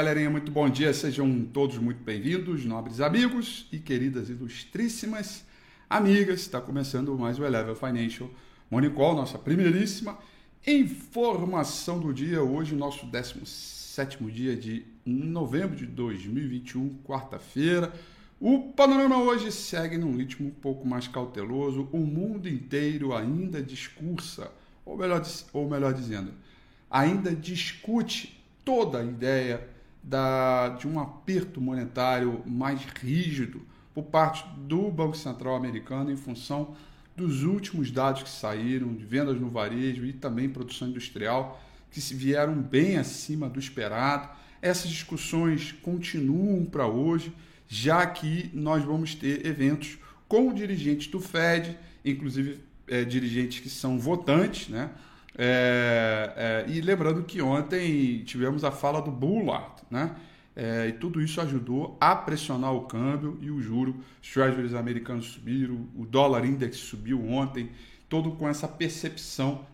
Galerinha, muito bom dia, sejam todos muito bem-vindos, nobres amigos e queridas ilustríssimas amigas. Está começando mais o Eleven Financial Morning Call, nossa primeiríssima informação do dia. Hoje, nosso 17 dia de novembro de 2021, quarta-feira. O panorama hoje segue num ritmo um pouco mais cauteloso. O mundo inteiro ainda discursa, ou melhor, ou melhor dizendo, ainda discute toda a ideia da, de um aperto monetário mais rígido por parte do Banco Central americano em função dos últimos dados que saíram de vendas no varejo e também produção industrial que se vieram bem acima do esperado. Essas discussões continuam para hoje, já que nós vamos ter eventos com dirigentes do Fed, inclusive é, dirigentes que são votantes, né? É, é, e lembrando que ontem tivemos a fala do Bullard, né? É, e tudo isso ajudou a pressionar o câmbio e o juro. Os treasuries americanos subiram, o dólar index subiu ontem, todo com essa percepção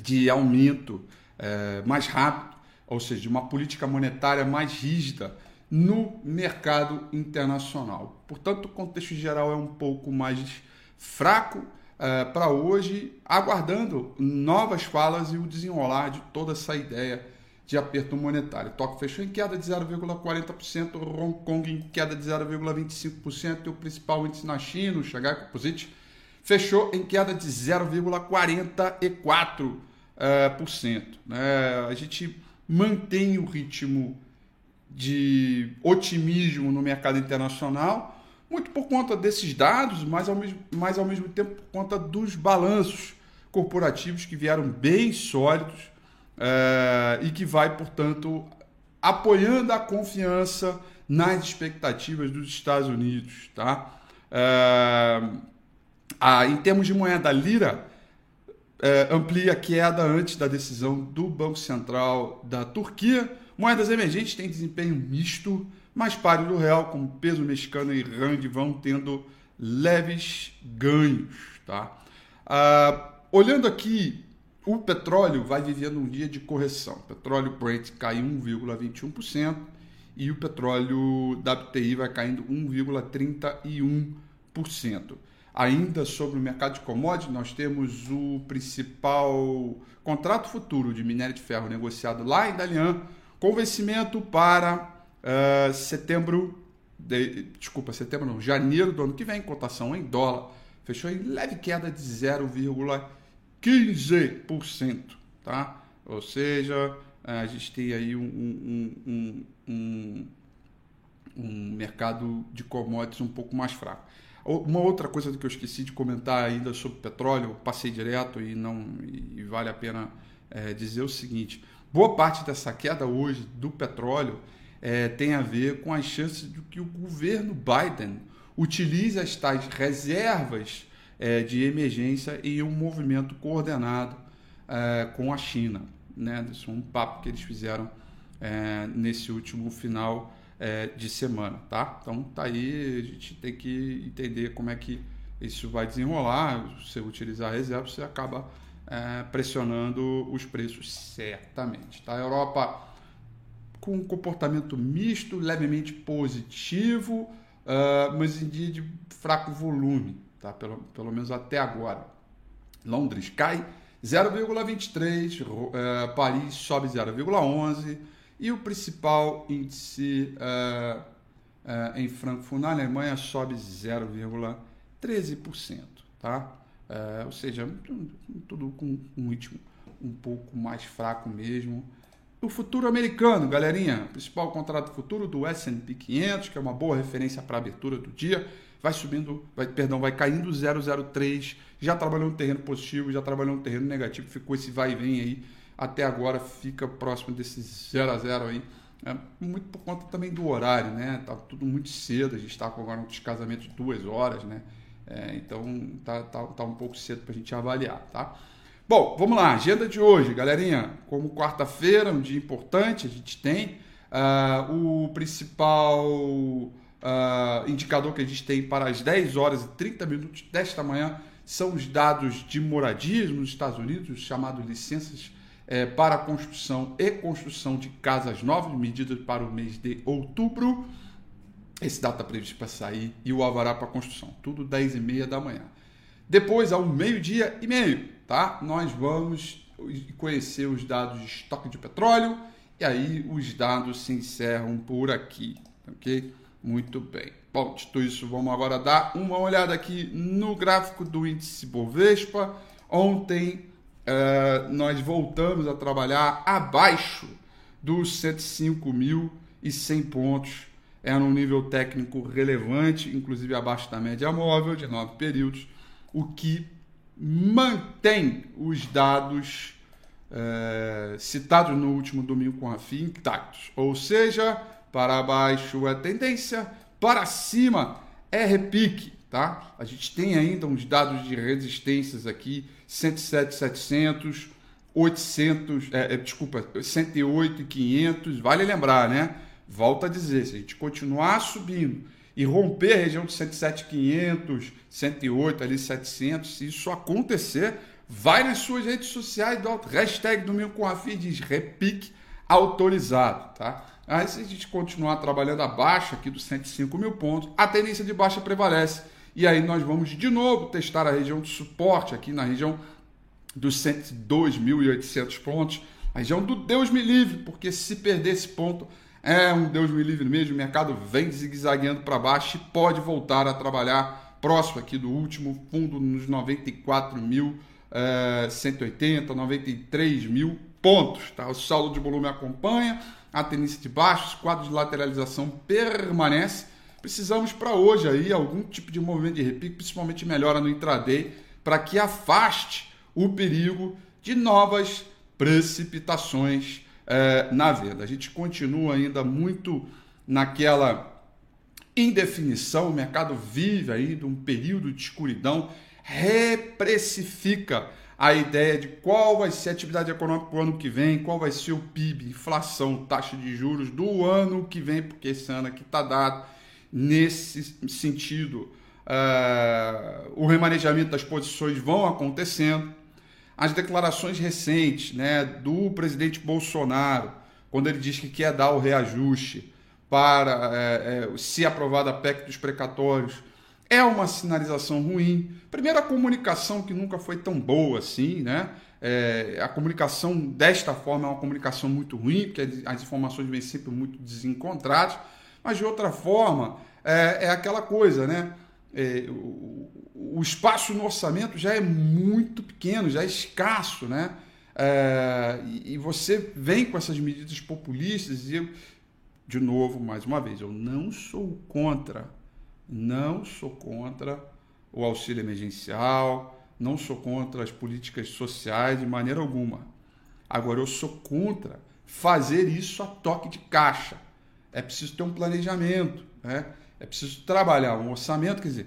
de aumento é, mais rápido, ou seja, de uma política monetária mais rígida no mercado internacional. Portanto, o contexto geral é um pouco mais fraco uh, para hoje, aguardando novas falas e o desenrolar de toda essa ideia de aperto monetário. Tóquio fechou em queda de 0,40%, Hong Kong em queda de 0,25% e o principal índice na China, o Shanghai Composite, fechou em queda de 0,44%. Uh, né? A gente mantém o ritmo de otimismo no mercado internacional, muito por conta desses dados, mas ao mesmo, mas ao mesmo tempo por conta dos balanços corporativos que vieram bem sólidos é, e que vai, portanto, apoiando a confiança nas expectativas dos Estados Unidos. Tá? É, a, em termos de moeda lira, é, amplia a queda antes da decisão do Banco Central da Turquia. Moedas emergentes têm desempenho misto mais pares do real, como peso mexicano e rand, vão tendo leves ganhos. Tá? Ah, olhando aqui, o petróleo vai vivendo um dia de correção. O petróleo Brent cai 1,21% e o petróleo WTI vai caindo 1,31%. Ainda sobre o mercado de commodities, nós temos o principal contrato futuro de minério de ferro negociado lá em Dalian, com vencimento para Uh, setembro, de, desculpa, setembro não, janeiro do ano que vem, cotação em dólar, fechou em leve queda de 0,15%, tá? Ou seja, a gente tem aí um, um, um, um, um mercado de commodities um pouco mais fraco. Uma outra coisa que eu esqueci de comentar ainda sobre petróleo, passei direto e não e vale a pena é, dizer o seguinte: boa parte dessa queda hoje do petróleo é, tem a ver com as chances de que o governo Biden utilize as tais reservas é, de emergência em um movimento coordenado é, com a China. Né? Isso é um papo que eles fizeram é, nesse último final é, de semana. Tá? Então tá aí, a gente tem que entender como é que isso vai desenrolar. Se você utilizar a reserva, você acaba é, pressionando os preços certamente. Tá? A Europa com um comportamento misto, levemente positivo, uh, mas em dia de fraco volume, tá? pelo, pelo menos até agora. Londres cai 0,23, uh, ah, Paris sobe 0,11 e o principal índice uh, uh, em Frankfurt, na Alemanha, sobe 0,13%. Tá? ou seja, tudo com um ritmo um pouco mais fraco mesmo o futuro americano, galerinha. Principal contrato futuro do S&P 500, que é uma boa referência para a abertura do dia, vai subindo, vai, perdão, vai caindo 0,03. Já trabalhou no terreno positivo, já trabalhou no terreno negativo, ficou esse vai e vem aí. Até agora fica próximo desse 0 a 0 aí. É, muito por conta também do horário, né? Tá tudo muito cedo, a gente está agora um descasamento de duas horas, né? É, então tá, tá, tá um pouco cedo para a gente avaliar, tá? Bom, vamos lá, agenda de hoje, galerinha. Como quarta-feira, um dia importante, a gente tem uh, o principal uh, indicador que a gente tem para as 10 horas e 30 minutos desta manhã são os dados de moradias nos Estados Unidos, chamados licenças é, para construção e construção de casas novas, medidas para o mês de outubro. Esse data previsto para sair e o alvará para construção, tudo 10 e meia da manhã. Depois, ao meio-dia e meio, tá? Nós vamos conhecer os dados de estoque de petróleo e aí os dados se encerram por aqui, ok? Muito bem. Bom, dito isso, vamos agora dar uma olhada aqui no gráfico do índice Bovespa. Ontem uh, nós voltamos a trabalhar abaixo dos 105.100 pontos. É um nível técnico relevante, inclusive abaixo da média móvel de nove períodos, o que mantém os dados uh, citados no último domingo com a FII intactos. Ou seja, para baixo é tendência, para cima é repique, tá? A gente tem ainda uns dados de resistências aqui, 107, 700, 800, é, é, desculpa, 108 e 500, vale lembrar, né? Volta a dizer, se a gente continuar subindo e romper a região de 107, 500, 108, ali 700, se isso acontecer, vai nas suas redes sociais, do hashtag domingo com a FI, diz repique autorizado, tá? Aí, se a gente continuar trabalhando abaixo aqui dos 105 mil pontos, a tendência de baixa prevalece. E aí nós vamos de novo testar a região de suporte aqui na região dos 102.800 pontos, a região do Deus me livre, porque se perder esse ponto é um Deus me livre mesmo, o mercado vem zigue-zagueando para baixo e pode voltar a trabalhar próximo aqui do último fundo nos 94.180, é, 93 mil pontos. Tá? O saldo de volume acompanha, a tendência de baixo, o quadro de lateralização permanece. Precisamos para hoje aí algum tipo de movimento de repique, principalmente melhora no intraday, para que afaste o perigo de novas precipitações é, na venda. A gente continua ainda muito naquela indefinição, o mercado vive de um período de escuridão, reprecifica a ideia de qual vai ser a atividade econômica para o ano que vem, qual vai ser o PIB, inflação, taxa de juros do ano que vem, porque esse ano aqui está dado nesse sentido. Uh, o remanejamento das posições vão acontecendo. As declarações recentes né, do presidente Bolsonaro, quando ele diz que quer dar o reajuste para, é, é, se aprovada a PEC dos precatórios, é uma sinalização ruim. Primeiro, a comunicação que nunca foi tão boa assim, né? É, a comunicação desta forma é uma comunicação muito ruim, porque as informações vêm sempre muito desencontradas, mas de outra forma é, é aquela coisa, né? É, o, espaço no orçamento já é muito pequeno, já é escasso, né? É, e, você vem com essas medidas populistas e eu, de novo, mais uma vez, eu não sou contra não sou contra o auxílio emergencial, não sou contra as políticas sociais de maneira alguma. Agora, eu sou contra fazer isso a toque de caixa. É preciso ter um planejamento, né? é preciso trabalhar um orçamento. Quer dizer,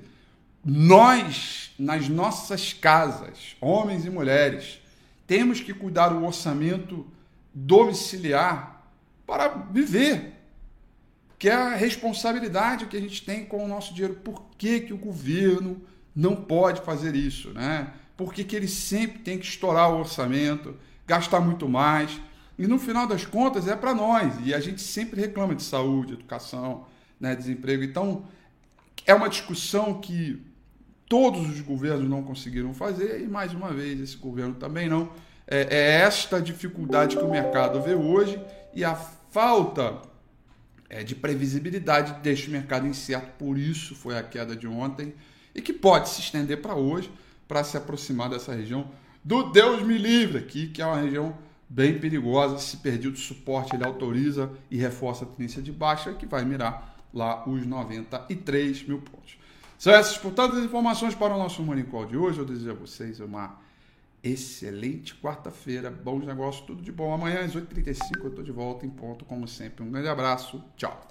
nós, nas nossas casas, homens e mulheres, temos que cuidar do orçamento domiciliar para viver, que é a responsabilidade que a gente tem com o nosso dinheiro. Por que, que o governo não pode fazer isso? Né? Por que, que ele sempre tem que estourar o orçamento, gastar muito mais? E no final das contas é para nós. E a gente sempre reclama de saúde, educação, né, desemprego. Então, é uma discussão que todos os governos não conseguiram fazer e, mais uma vez, esse governo também não. É, é esta dificuldade que o mercado vê hoje e a falta é, de previsibilidade deixa o mercado incerto, por isso foi a queda de ontem, e que pode se estender para hoje, para se aproximar dessa região do Deus me livre aqui, que é uma região bem perigosa, se perder o suporte ele autoriza e reforça a tendência de baixa, que vai mirar lá os 93 mil pontos. São essas, portanto, as informações para o nosso Morning Call de hoje. Eu desejo a vocês uma excelente quarta-feira, bons negócios, tudo de bom. Amanhã às 8h35 eu estou de volta em ponto, como sempre. Um grande abraço, tchau.